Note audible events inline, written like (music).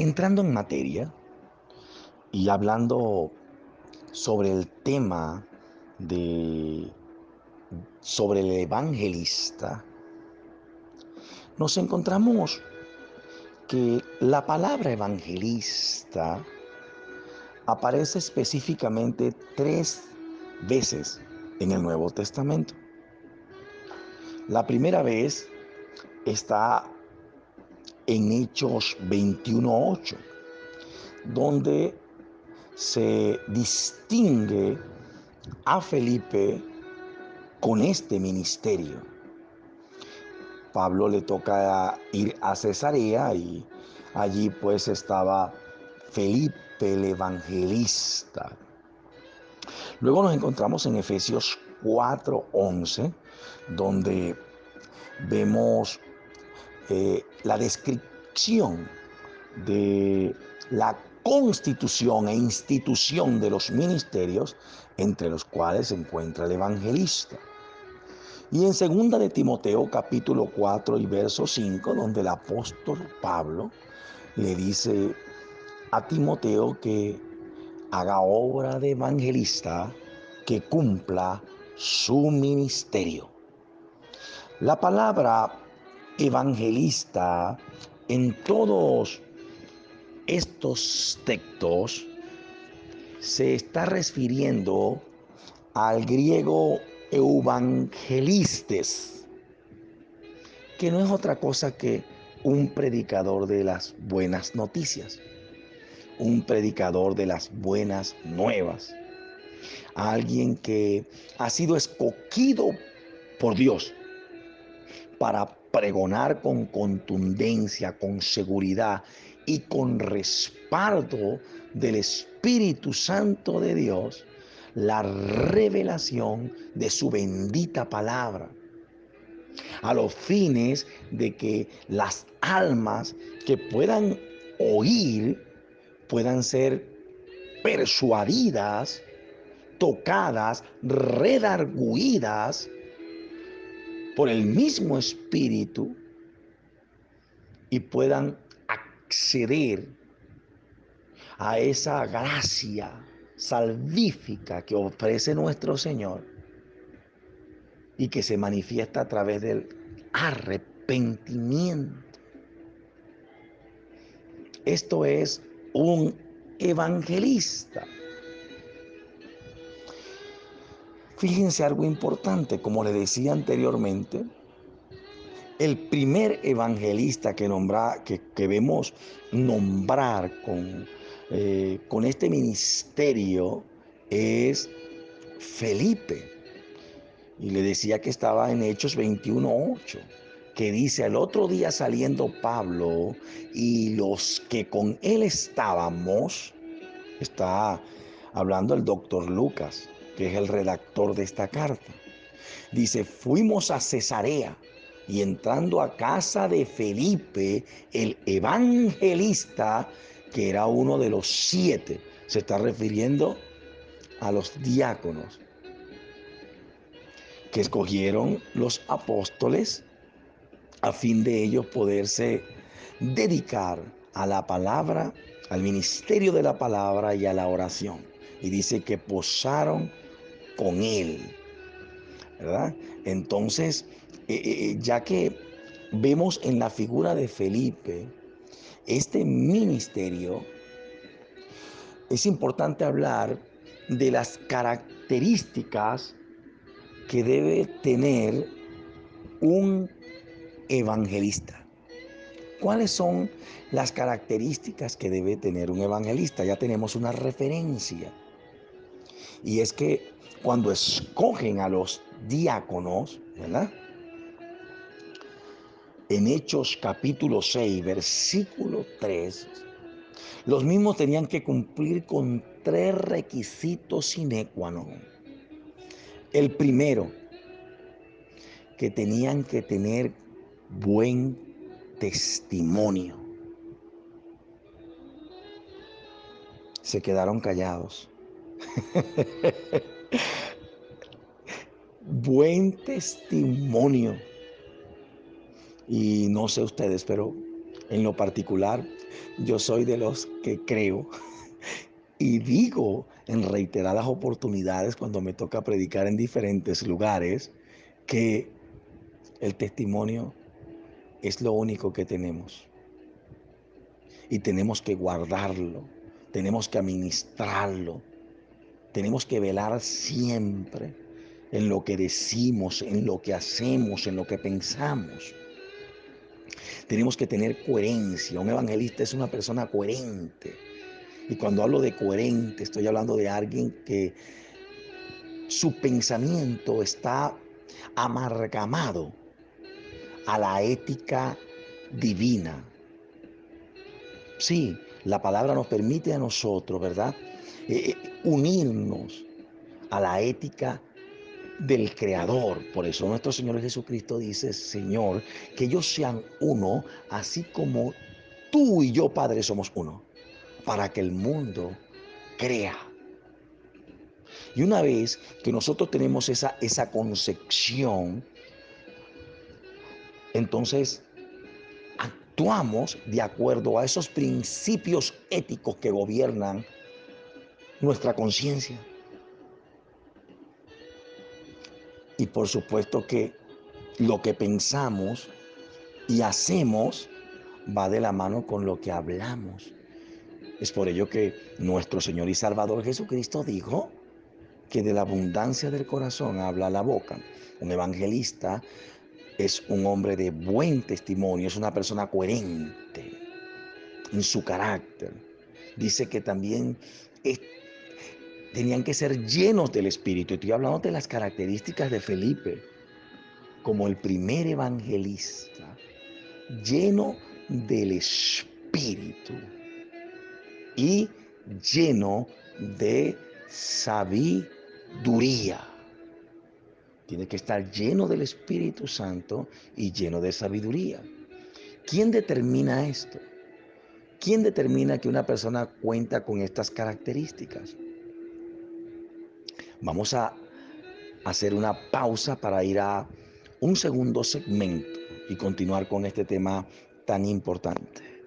Entrando en materia y hablando sobre el tema de sobre el evangelista, nos encontramos que la palabra evangelista aparece específicamente tres veces en el Nuevo Testamento. La primera vez está en Hechos 21.8, donde se distingue a Felipe con este ministerio. Pablo le toca ir a Cesarea y allí pues estaba Felipe el evangelista. Luego nos encontramos en Efesios 4:11, donde vemos eh, la descripción de la constitución e institución de los ministerios, entre los cuales se encuentra el evangelista. Y en segunda de Timoteo capítulo 4 y verso 5, donde el apóstol Pablo le dice a Timoteo que haga obra de evangelista, que cumpla su ministerio. La palabra evangelista en todos estos textos se está refiriendo al griego evangelistes, que no es otra cosa que un predicador de las buenas noticias, un predicador de las buenas nuevas, alguien que ha sido escogido por Dios para pregonar con contundencia, con seguridad y con respaldo del Espíritu Santo de Dios la revelación de su bendita palabra, a los fines de que las almas que puedan oír puedan ser persuadidas, tocadas, redarguidas por el mismo Espíritu y puedan acceder a esa gracia salvífica que ofrece nuestro Señor y que se manifiesta a través del arrepentimiento. Esto es un evangelista. Fíjense algo importante, como le decía anteriormente, el primer evangelista que, nombra, que, vemos nombrar con, eh, con este ministerio es Felipe. Y le decía que estaba en Hechos 21.8 que dice, al otro día saliendo Pablo y los que con él estábamos, está hablando el doctor Lucas, que es el redactor de esta carta. Dice, fuimos a Cesarea y entrando a casa de Felipe, el evangelista, que era uno de los siete, se está refiriendo a los diáconos que escogieron los apóstoles a fin de ellos poderse dedicar a la palabra, al ministerio de la palabra y a la oración. Y dice que posaron con él. ¿Verdad? Entonces, eh, eh, eh, ya que vemos en la figura de Felipe este ministerio, es importante hablar de las características que debe tener un evangelista. ¿Cuáles son las características que debe tener un evangelista? Ya tenemos una referencia. Y es que cuando escogen a los diáconos, ¿verdad? En Hechos capítulo 6, versículo 3, los mismos tenían que cumplir con tres requisitos sine qua non. El primero, que tenían que tener buen testimonio. Se quedaron callados. (laughs) buen testimonio. Y no sé ustedes, pero En lo particular, yo soy de los que creo (laughs) y digo en reiteradas oportunidades cuando me toca predicar en diferentes lugares que el testimonio es lo único que tenemos. Y tenemos que guardarlo, tenemos que administrarlo, tenemos que velar siempre en lo que decimos, en lo que hacemos, en lo que pensamos. Tenemos que tener coherencia. Un evangelista es una persona coherente. Y cuando hablo de coherente, estoy hablando de alguien que su pensamiento está amargamado a la ética divina. Sí, la palabra nos permite a nosotros, ¿verdad? Eh, eh, unirnos a la ética del Creador. Por eso nuestro Señor Jesucristo dice, Señor, que ellos sean uno, así como tú y yo, Padre, somos uno, para que el mundo crea. Y una vez que nosotros tenemos esa, esa concepción, entonces actuamos de acuerdo a esos principios éticos que gobiernan nuestra conciencia. Y por supuesto que lo que pensamos y hacemos va de la mano con lo que hablamos. Es por ello que nuestro Señor y Salvador Jesucristo dijo que de la abundancia del corazón habla la boca. Un evangelista es un hombre de buen testimonio, es una persona coherente en su carácter. Dice que también es tenían que ser llenos del Espíritu. Estoy hablando de las características de Felipe como el primer evangelista, lleno del Espíritu y lleno de sabiduría. Tiene que estar lleno del Espíritu Santo y lleno de sabiduría. ¿Quién determina esto? ¿Quién determina que una persona cuenta con estas características? Vamos a hacer una pausa para ir a un segundo segmento y continuar con este tema tan importante.